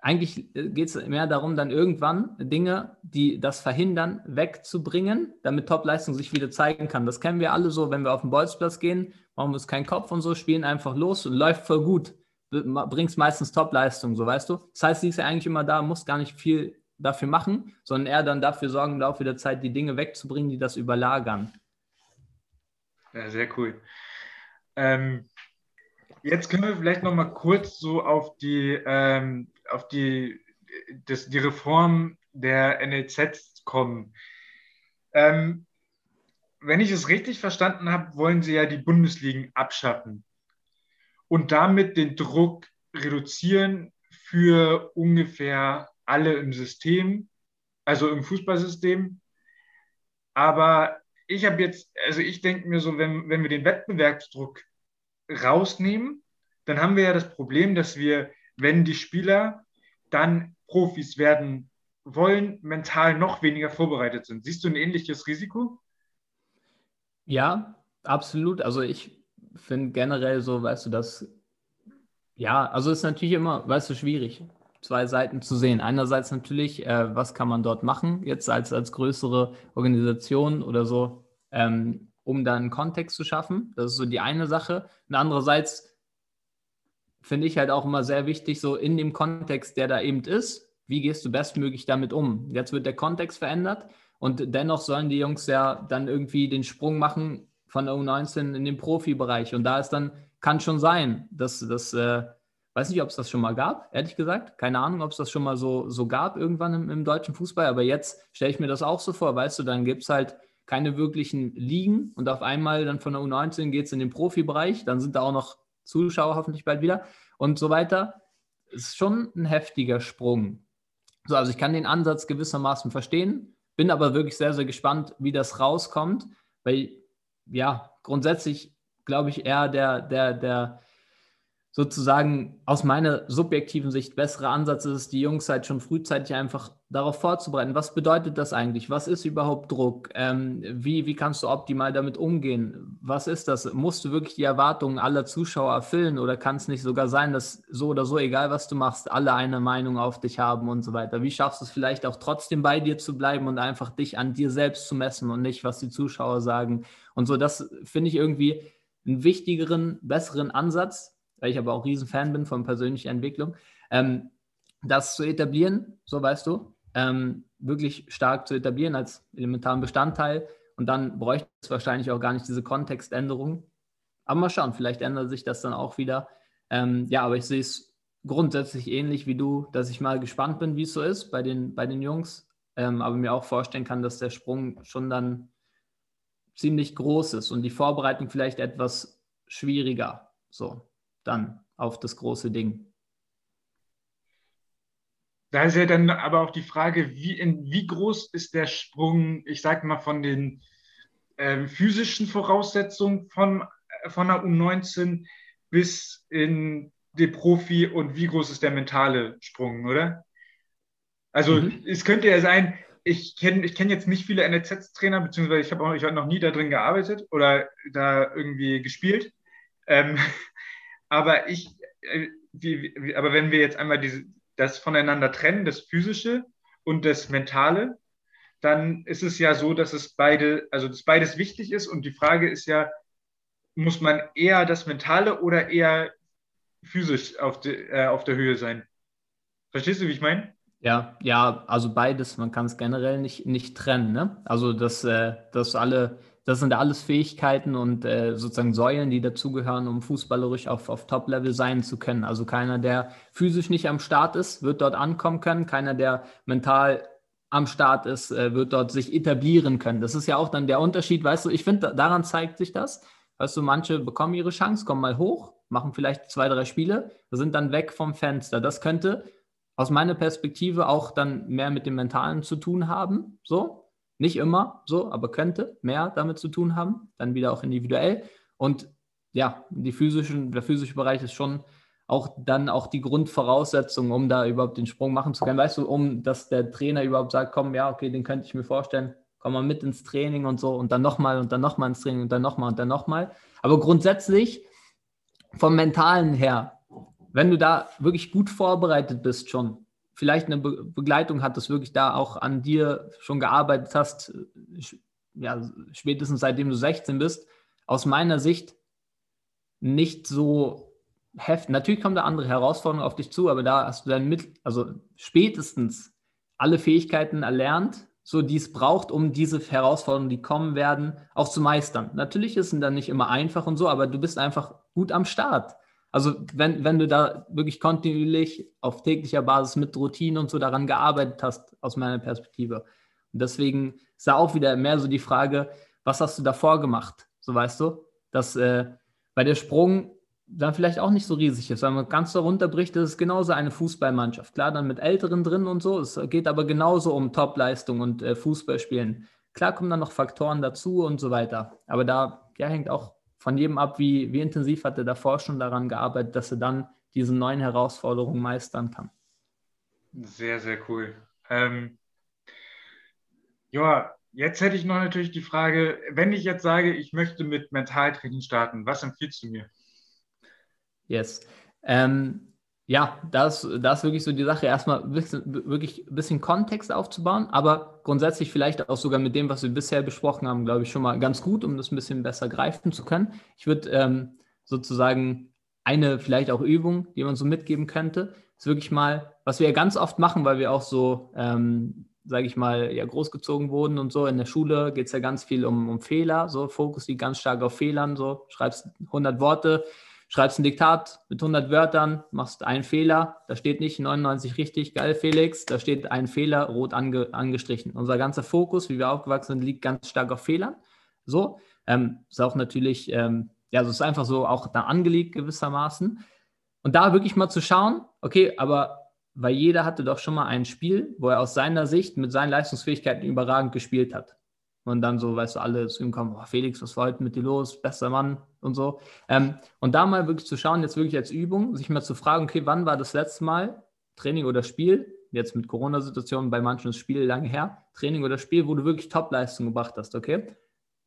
eigentlich äh, geht es mehr darum, dann irgendwann Dinge, die das verhindern, wegzubringen, damit Topleistung sich wieder zeigen kann. Das kennen wir alle so, wenn wir auf den Bolzplatz gehen, machen wir uns keinen Kopf und so, spielen einfach los und läuft voll gut. Bringst meistens Topleistung, so weißt du. Das heißt, sie ist ja eigentlich immer da, muss gar nicht viel dafür machen, sondern eher dann dafür sorgen, im Laufe der Zeit die Dinge wegzubringen, die das überlagern. Ja, sehr cool. Ähm, Jetzt können wir vielleicht noch mal kurz so auf die, ähm, auf die, das, die Reform der NLZ kommen. Ähm, wenn ich es richtig verstanden habe, wollen Sie ja die Bundesligen abschaffen und damit den Druck reduzieren für ungefähr alle im System, also im Fußballsystem. Aber ich habe jetzt, also ich denke mir so, wenn, wenn wir den Wettbewerbsdruck rausnehmen, dann haben wir ja das Problem, dass wir, wenn die Spieler dann Profis werden wollen, mental noch weniger vorbereitet sind. Siehst du ein ähnliches Risiko? Ja, absolut. Also ich finde generell so, weißt du, dass, ja, also ist natürlich immer, weißt du, schwierig, zwei Seiten zu sehen. Einerseits natürlich, äh, was kann man dort machen, jetzt als, als größere Organisation oder so, ähm, um da einen Kontext zu schaffen. Das ist so die eine Sache. Und andererseits finde ich halt auch immer sehr wichtig, so in dem Kontext, der da eben ist, wie gehst du bestmöglich damit um? Jetzt wird der Kontext verändert und dennoch sollen die Jungs ja dann irgendwie den Sprung machen von der U19 in den Profibereich. Und da ist dann, kann schon sein, dass das, äh, weiß nicht, ob es das schon mal gab, ehrlich gesagt. Keine Ahnung, ob es das schon mal so, so gab irgendwann im, im deutschen Fußball. Aber jetzt stelle ich mir das auch so vor, weißt du, dann gibt es halt keine wirklichen Ligen und auf einmal dann von der U19 geht es in den Profibereich. Dann sind da auch noch Zuschauer hoffentlich bald wieder und so weiter. Ist schon ein heftiger Sprung. So, also ich kann den Ansatz gewissermaßen verstehen, bin aber wirklich sehr, sehr gespannt, wie das rauskommt, weil ja, grundsätzlich glaube ich eher der, der, der sozusagen aus meiner subjektiven Sicht bessere Ansatz ist, die Jungs halt schon frühzeitig einfach darauf vorzubereiten. Was bedeutet das eigentlich? Was ist überhaupt Druck? Ähm, wie, wie kannst du optimal damit umgehen? Was ist das? Musst du wirklich die Erwartungen aller Zuschauer erfüllen oder kann es nicht sogar sein, dass so oder so, egal was du machst, alle eine Meinung auf dich haben und so weiter? Wie schaffst du es vielleicht auch trotzdem bei dir zu bleiben und einfach dich an dir selbst zu messen und nicht, was die Zuschauer sagen? Und so, das finde ich irgendwie einen wichtigeren, besseren Ansatz, weil ich aber auch Riesenfan bin von persönlicher Entwicklung, ähm, das zu etablieren, so weißt du, ähm, wirklich stark zu etablieren als elementaren Bestandteil. Und dann bräuchte es wahrscheinlich auch gar nicht diese Kontextänderung. Aber mal schauen, vielleicht ändert sich das dann auch wieder. Ähm, ja, aber ich sehe es grundsätzlich ähnlich wie du, dass ich mal gespannt bin, wie es so ist bei den, bei den Jungs. Ähm, aber mir auch vorstellen kann, dass der Sprung schon dann ziemlich groß ist und die Vorbereitung vielleicht etwas schwieriger. So dann auf das große Ding. Da ist ja dann aber auch die Frage, wie, in, wie groß ist der Sprung, ich sage mal, von den äh, physischen Voraussetzungen von, von der U19 bis in die Profi und wie groß ist der mentale Sprung, oder? Also mhm. es könnte ja sein, ich kenne ich kenn jetzt nicht viele NLZ-Trainer, beziehungsweise ich habe hab noch nie da drin gearbeitet oder da irgendwie gespielt. Ähm, aber ich, äh, wie, aber wenn wir jetzt einmal diese, das voneinander trennen, das Physische und das Mentale, dann ist es ja so, dass es beide, also dass beides wichtig ist und die Frage ist ja, muss man eher das Mentale oder eher physisch auf, de, äh, auf der Höhe sein? Verstehst du, wie ich meine? Ja, ja, also beides, man kann es generell nicht, nicht trennen. Ne? Also, dass, äh, dass alle das sind alles Fähigkeiten und äh, sozusagen Säulen, die dazugehören, um fußballerisch auf, auf Top-Level sein zu können. Also keiner, der physisch nicht am Start ist, wird dort ankommen können. Keiner, der mental am Start ist, äh, wird dort sich etablieren können. Das ist ja auch dann der Unterschied, weißt du, ich finde, daran zeigt sich das. Weißt du, manche bekommen ihre Chance, kommen mal hoch, machen vielleicht zwei, drei Spiele, sind dann weg vom Fenster. Das könnte aus meiner Perspektive auch dann mehr mit dem Mentalen zu tun haben. So, nicht immer so, aber könnte mehr damit zu tun haben, dann wieder auch individuell. Und ja, die physischen, der physische Bereich ist schon auch dann auch die Grundvoraussetzung, um da überhaupt den Sprung machen zu können. Weißt du, um dass der Trainer überhaupt sagt, komm, ja, okay, den könnte ich mir vorstellen, komm mal mit ins Training und so und dann nochmal und dann nochmal ins Training und dann nochmal und dann nochmal. Aber grundsätzlich vom Mentalen her, wenn du da wirklich gut vorbereitet bist schon, vielleicht eine Be Begleitung hat, dass wirklich da auch an dir schon gearbeitet hast, ja, spätestens seitdem du 16 bist, aus meiner Sicht nicht so heftig. Natürlich kommen da andere Herausforderungen auf dich zu, aber da hast du dann mit, also spätestens alle Fähigkeiten erlernt, so die es braucht, um diese Herausforderungen, die kommen werden, auch zu meistern. Natürlich ist es dann nicht immer einfach und so, aber du bist einfach gut am Start. Also wenn, wenn du da wirklich kontinuierlich auf täglicher Basis mit Routinen und so daran gearbeitet hast, aus meiner Perspektive. Und deswegen ist da auch wieder mehr so die Frage, was hast du davor gemacht? So weißt du, dass äh, bei der Sprung dann vielleicht auch nicht so riesig ist. Wenn man ganz darunter bricht, ist es genauso eine Fußballmannschaft. Klar, dann mit Älteren drin und so. Es geht aber genauso um Topleistung und äh, Fußballspielen. Klar kommen dann noch Faktoren dazu und so weiter. Aber da ja, hängt auch von jedem ab, wie, wie intensiv hat er davor schon daran gearbeitet, dass er dann diese neuen Herausforderungen meistern kann. Sehr, sehr cool. Ähm, ja, jetzt hätte ich noch natürlich die Frage, wenn ich jetzt sage, ich möchte mit Mentaltraining starten, was empfiehlst du mir? Yes. Ähm, ja, das, das ist wirklich so die Sache, erstmal wirklich ein bisschen Kontext aufzubauen, aber grundsätzlich vielleicht auch sogar mit dem, was wir bisher besprochen haben, glaube ich, schon mal ganz gut, um das ein bisschen besser greifen zu können. Ich würde ähm, sozusagen eine vielleicht auch Übung, die man so mitgeben könnte, ist wirklich mal, was wir ja ganz oft machen, weil wir auch so, ähm, sage ich mal, ja großgezogen wurden und so. In der Schule geht es ja ganz viel um, um Fehler, so Fokus liegt ganz stark auf Fehlern, so schreibst 100 Worte, schreibst ein Diktat mit 100 Wörtern, machst einen Fehler, da steht nicht 99 richtig, geil Felix, da steht ein Fehler rot ange, angestrichen. Unser ganzer Fokus, wie wir aufgewachsen sind, liegt ganz stark auf Fehlern. So, ähm, ist auch natürlich, ähm, ja, es ist einfach so auch da angelegt gewissermaßen. Und da wirklich mal zu schauen, okay, aber weil jeder hatte doch schon mal ein Spiel, wo er aus seiner Sicht mit seinen Leistungsfähigkeiten überragend gespielt hat. Und dann so, weißt du, alle zu ihm kommen, oh, Felix, was war heute mit dir los? Bester Mann und so. Ähm, und da mal wirklich zu schauen, jetzt wirklich als Übung, sich mal zu fragen, okay, wann war das letzte Mal Training oder Spiel? Jetzt mit Corona-Situationen, bei manchen ist Spiel lange her, Training oder Spiel, wo du wirklich Top-Leistung gebracht hast, okay?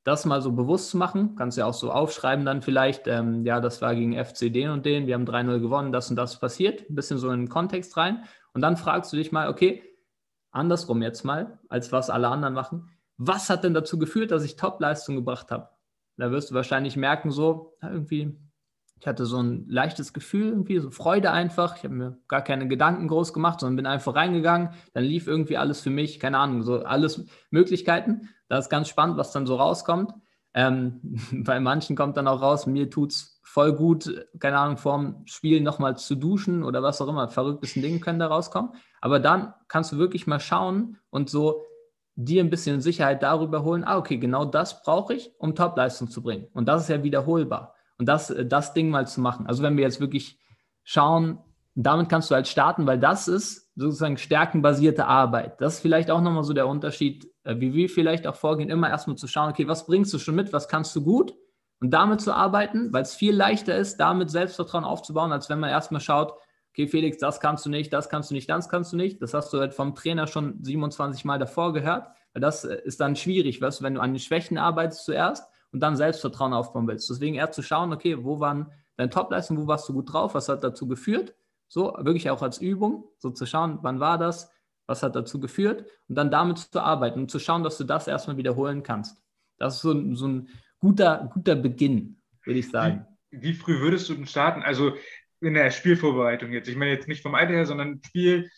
Das mal so bewusst zu machen, kannst ja auch so aufschreiben dann vielleicht, ähm, ja, das war gegen FC den und den, wir haben 3-0 gewonnen, das und das passiert, ein bisschen so in den Kontext rein. Und dann fragst du dich mal, okay, andersrum jetzt mal, als was alle anderen machen, was hat denn dazu geführt, dass ich Top-Leistung gebracht habe? Da wirst du wahrscheinlich merken, so irgendwie, ich hatte so ein leichtes Gefühl, irgendwie so Freude einfach. Ich habe mir gar keine Gedanken groß gemacht, sondern bin einfach reingegangen. Dann lief irgendwie alles für mich, keine Ahnung, so alles Möglichkeiten. Das ist ganz spannend, was dann so rauskommt. Ähm, bei manchen kommt dann auch raus, mir tut es voll gut, keine Ahnung, vorm Spiel nochmal zu duschen oder was auch immer. Verrücktesten Dinge können da rauskommen. Aber dann kannst du wirklich mal schauen und so dir ein bisschen Sicherheit darüber holen, ah, okay, genau das brauche ich, um Topleistung zu bringen. Und das ist ja wiederholbar. Und das, äh, das Ding mal zu machen. Also wenn wir jetzt wirklich schauen, damit kannst du halt starten, weil das ist sozusagen stärkenbasierte Arbeit. Das ist vielleicht auch nochmal so der Unterschied, äh, wie wir vielleicht auch vorgehen, immer erstmal zu schauen, okay, was bringst du schon mit, was kannst du gut und damit zu arbeiten, weil es viel leichter ist, damit Selbstvertrauen aufzubauen, als wenn man erstmal schaut, okay, Felix, das kannst du nicht, das kannst du nicht, das kannst du nicht. Das hast du halt vom Trainer schon 27 Mal davor gehört. Weil das äh, ist dann schwierig, weißt du, wenn du an den Schwächen arbeitest zuerst und dann Selbstvertrauen aufbauen willst. Deswegen eher zu schauen, okay, wo waren deine Topleistungen, wo warst du gut drauf, was hat dazu geführt? So, wirklich auch als Übung, so zu schauen, wann war das, was hat dazu geführt und dann damit zu arbeiten und zu schauen, dass du das erstmal wiederholen kannst. Das ist so, so ein guter, guter Beginn, würde ich sagen. Wie, wie früh würdest du denn starten? Also in der Spielvorbereitung jetzt. Ich meine jetzt nicht vom Alter her, sondern Spiel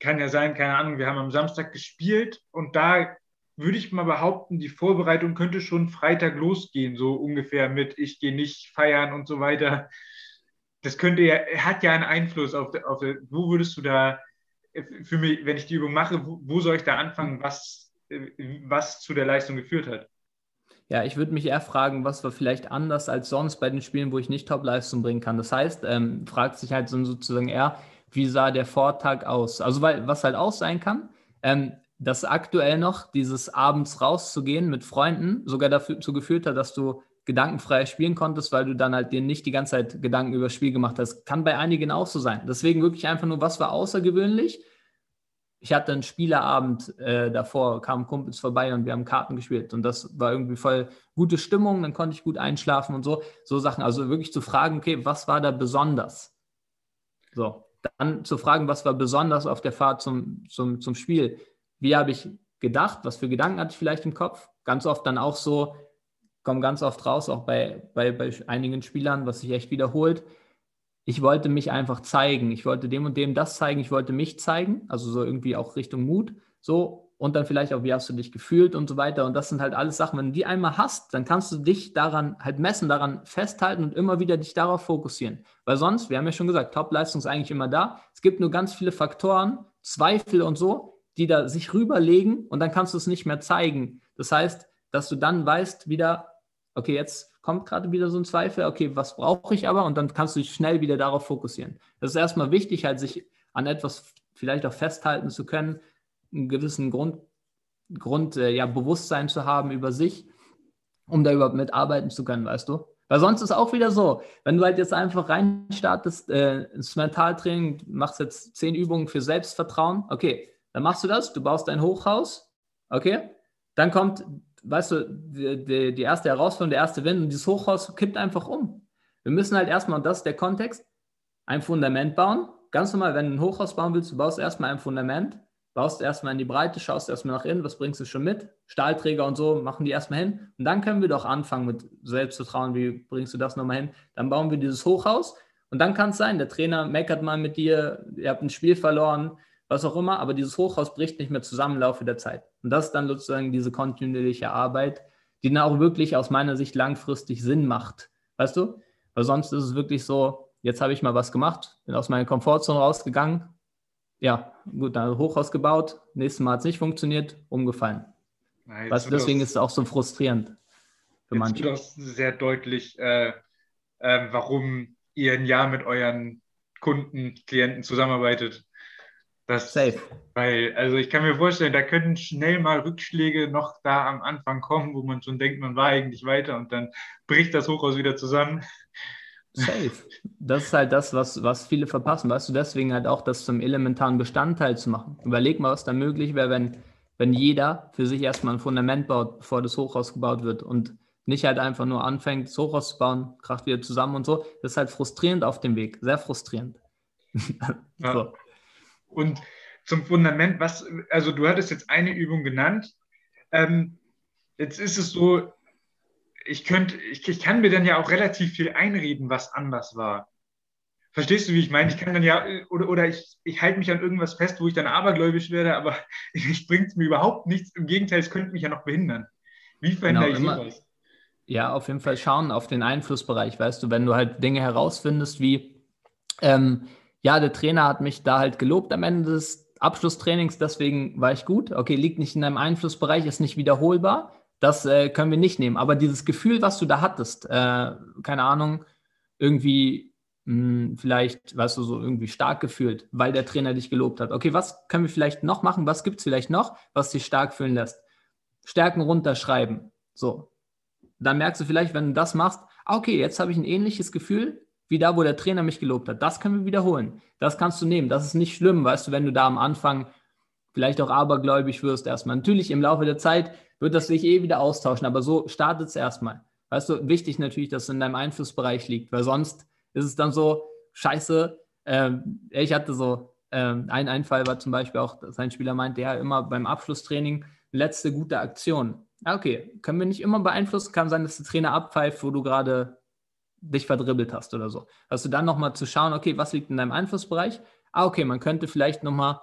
kann ja sein, keine Ahnung, wir haben am Samstag gespielt und da würde ich mal behaupten, die Vorbereitung könnte schon Freitag losgehen, so ungefähr mit ich gehe nicht feiern und so weiter. Das könnte ja, hat ja einen Einfluss auf, auf wo würdest du da für mich, wenn ich die Übung mache, wo, wo soll ich da anfangen, was, was zu der Leistung geführt hat? Ja, ich würde mich eher fragen, was war vielleicht anders als sonst bei den Spielen, wo ich nicht Top-Leistung bringen kann. Das heißt, ähm, fragt sich halt so sozusagen eher, wie sah der Vortag aus? Also, weil, was halt auch sein kann, ähm, dass aktuell noch dieses abends rauszugehen mit Freunden sogar dazu geführt hat, dass du gedankenfrei spielen konntest, weil du dann halt dir nicht die ganze Zeit Gedanken über das Spiel gemacht hast. Kann bei einigen auch so sein. Deswegen wirklich einfach nur, was war außergewöhnlich? Ich hatte einen Spieleabend äh, davor, kamen Kumpels vorbei und wir haben Karten gespielt und das war irgendwie voll gute Stimmung, dann konnte ich gut einschlafen und so, so Sachen. Also wirklich zu fragen, okay, was war da besonders? So, dann zu fragen, was war besonders auf der Fahrt zum, zum, zum Spiel? Wie habe ich gedacht? Was für Gedanken hatte ich vielleicht im Kopf? Ganz oft dann auch so, kommen ganz oft raus, auch bei, bei, bei einigen Spielern, was sich echt wiederholt ich wollte mich einfach zeigen. Ich wollte dem und dem das zeigen. Ich wollte mich zeigen. Also so irgendwie auch Richtung Mut. So. Und dann vielleicht auch, wie hast du dich gefühlt und so weiter. Und das sind halt alles Sachen. Wenn du die einmal hast, dann kannst du dich daran halt messen, daran festhalten und immer wieder dich darauf fokussieren. Weil sonst, wir haben ja schon gesagt, Top-Leistung ist eigentlich immer da. Es gibt nur ganz viele Faktoren, Zweifel und so, die da sich rüberlegen und dann kannst du es nicht mehr zeigen. Das heißt, dass du dann weißt wieder, okay, jetzt kommt gerade wieder so ein Zweifel, okay, was brauche ich aber? Und dann kannst du dich schnell wieder darauf fokussieren. Das ist erstmal wichtig, halt sich an etwas vielleicht auch festhalten zu können, einen gewissen Grund, Grund äh, ja, Bewusstsein zu haben über sich, um da überhaupt mitarbeiten zu können, weißt du? Weil sonst ist auch wieder so, wenn du halt jetzt einfach reinstartest äh, ins Mentaltraining, machst jetzt zehn Übungen für Selbstvertrauen, okay, dann machst du das, du baust dein Hochhaus, okay, dann kommt, weißt du, die, die, die erste Herausforderung, der erste Wind und dieses Hochhaus kippt einfach um. Wir müssen halt erstmal, und das ist der Kontext, ein Fundament bauen. Ganz normal, wenn du ein Hochhaus bauen willst, du baust erstmal ein Fundament baust erstmal in die Breite, schaust erstmal nach innen, was bringst du schon mit? Stahlträger und so machen die erstmal hin. Und dann können wir doch anfangen mit Selbstvertrauen, wie bringst du das nochmal hin? Dann bauen wir dieses Hochhaus und dann kann es sein, der Trainer meckert mal mit dir, ihr habt ein Spiel verloren, was auch immer, aber dieses Hochhaus bricht nicht mehr zusammen im Laufe der Zeit. Und das ist dann sozusagen diese kontinuierliche Arbeit, die dann auch wirklich aus meiner Sicht langfristig Sinn macht. Weißt du? Weil sonst ist es wirklich so, jetzt habe ich mal was gemacht, bin aus meiner Komfortzone rausgegangen ja, gut, dann Hochhaus gebaut, nächstes Mal hat es nicht funktioniert, umgefallen. Nein, weißt du, deswegen ist es auch so frustrierend für manche. Wird auch sehr deutlich, äh, äh, warum ihr ein Jahr mit euren Kunden, Klienten zusammenarbeitet. Das, Safe. Weil, also ich kann mir vorstellen, da können schnell mal Rückschläge noch da am Anfang kommen, wo man schon denkt, man war eigentlich weiter und dann bricht das Hochhaus wieder zusammen. Safe. Das ist halt das, was, was viele verpassen. Weißt du, deswegen halt auch das zum elementaren Bestandteil zu machen. Überleg mal, was da möglich wäre, wenn, wenn jeder für sich erstmal ein Fundament baut, bevor das Hochhaus gebaut wird und nicht halt einfach nur anfängt, das Hochhaus zu bauen, kracht wieder zusammen und so. Das ist halt frustrierend auf dem Weg, sehr frustrierend. ja. Und zum Fundament, was, also du hattest jetzt eine Übung genannt. Ähm, jetzt ist es so, ich könnte, ich, ich kann mir dann ja auch relativ viel einreden, was anders war. Verstehst du, wie ich meine? Ich kann dann ja, oder, oder ich, ich halte mich an irgendwas fest, wo ich dann abergläubisch werde, aber es bringt mir überhaupt nichts. Im Gegenteil, es könnte mich ja noch behindern. Wie verändere genau, ich sowas? Ja, auf jeden Fall schauen auf den Einflussbereich, weißt du, wenn du halt Dinge herausfindest, wie, ähm, ja, der Trainer hat mich da halt gelobt am Ende des Abschlusstrainings, deswegen war ich gut. Okay, liegt nicht in deinem Einflussbereich, ist nicht wiederholbar. Das äh, können wir nicht nehmen. Aber dieses Gefühl, was du da hattest, äh, keine Ahnung, irgendwie mh, hm, vielleicht, weißt du, so irgendwie stark gefühlt, weil der Trainer dich gelobt hat. Okay, was können wir vielleicht noch machen? Was gibt es vielleicht noch, was dich stark fühlen lässt? Stärken runterschreiben. So. Dann merkst du vielleicht, wenn du das machst, ah, okay, jetzt habe ich ein ähnliches Gefühl wie da, wo der Trainer mich gelobt hat. Das können wir wiederholen. Das kannst du nehmen. Das ist nicht schlimm, weißt du, wenn du da am Anfang vielleicht auch abergläubig wirst erstmal. Natürlich im Laufe der Zeit wird das sich eh wieder austauschen, aber so startet es erstmal. Weißt du, wichtig natürlich, dass es in deinem Einflussbereich liegt, weil sonst ist es dann so, scheiße, ähm, ich hatte so, ähm, ein Einfall war zum Beispiel auch, sein Spieler meinte, ja, immer beim Abschlusstraining, letzte gute Aktion. Okay, können wir nicht immer beeinflussen, kann sein, dass der Trainer abpfeift, wo du gerade dich verdribbelt hast oder so. Also dann nochmal zu schauen, okay, was liegt in deinem Einflussbereich? Ah, okay, man könnte vielleicht nochmal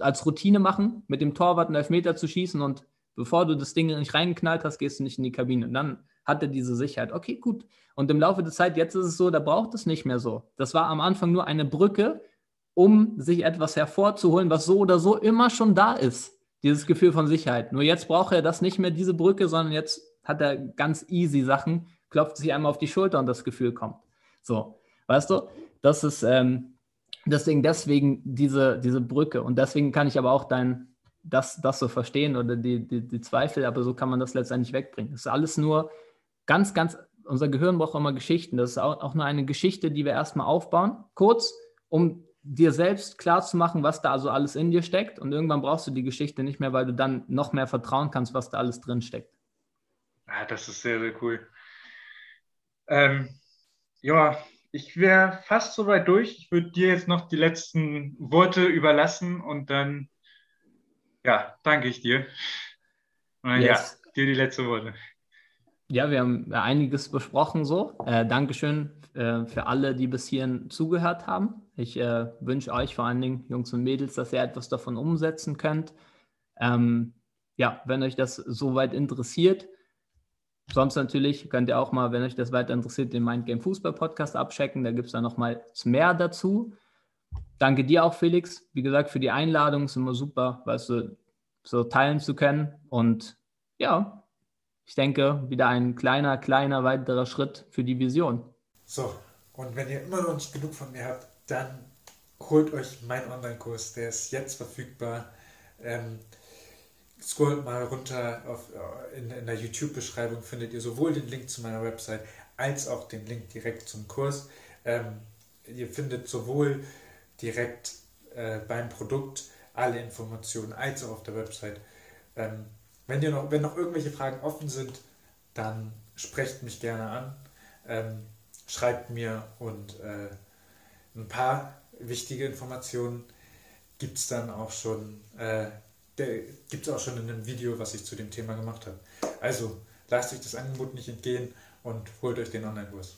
als Routine machen, mit dem Torwart einen Elfmeter zu schießen und bevor du das Ding nicht reingeknallt hast, gehst du nicht in die Kabine. Und dann hat er diese Sicherheit. Okay, gut. Und im Laufe der Zeit, jetzt ist es so, da braucht es nicht mehr so. Das war am Anfang nur eine Brücke, um sich etwas hervorzuholen, was so oder so immer schon da ist. Dieses Gefühl von Sicherheit. Nur jetzt braucht er das nicht mehr, diese Brücke, sondern jetzt hat er ganz easy Sachen, klopft sich einmal auf die Schulter und das Gefühl kommt. So, weißt du, das ist ähm, deswegen, deswegen diese, diese Brücke. Und deswegen kann ich aber auch dein, das, das so verstehen oder die, die, die Zweifel, aber so kann man das letztendlich wegbringen. Das ist alles nur ganz, ganz, unser Gehirn braucht immer Geschichten. Das ist auch, auch nur eine Geschichte, die wir erstmal aufbauen, kurz, um dir selbst klar zu machen, was da also alles in dir steckt. Und irgendwann brauchst du die Geschichte nicht mehr, weil du dann noch mehr vertrauen kannst, was da alles drin steckt. Ja, das ist sehr, sehr cool. Ähm, ja, ich wäre fast soweit durch. Ich würde dir jetzt noch die letzten Worte überlassen und dann ja, danke ich dir. Und yes. ja, dir die letzte Worte. Ja, wir haben einiges besprochen so. Äh, Dankeschön äh, für alle, die bis hierhin zugehört haben. Ich äh, wünsche euch vor allen Dingen, Jungs und Mädels, dass ihr etwas davon umsetzen könnt. Ähm, ja, wenn euch das soweit interessiert, sonst natürlich könnt ihr auch mal, wenn euch das weiter interessiert, den Mindgame Fußball Podcast abchecken. Da gibt es dann noch mal mehr dazu. Danke dir auch, Felix. Wie gesagt, für die Einladung ist immer super, weißt du, so teilen zu können. Und ja, ich denke, wieder ein kleiner, kleiner weiterer Schritt für die Vision. So, und wenn ihr immer noch nicht genug von mir habt, dann holt euch meinen Online-Kurs, der ist jetzt verfügbar. Ähm, scrollt mal runter auf, äh, in, in der YouTube-Beschreibung, findet ihr sowohl den Link zu meiner Website als auch den Link direkt zum Kurs. Ähm, ihr findet sowohl direkt äh, beim Produkt alle Informationen als auch auf der Website. Ähm, wenn, ihr noch, wenn noch irgendwelche Fragen offen sind, dann sprecht mich gerne an, ähm, schreibt mir und äh, ein paar wichtige Informationen gibt es dann auch schon, äh, gibt es auch schon in einem Video, was ich zu dem Thema gemacht habe. Also lasst euch das Angebot nicht entgehen und holt euch den Online-Kurs.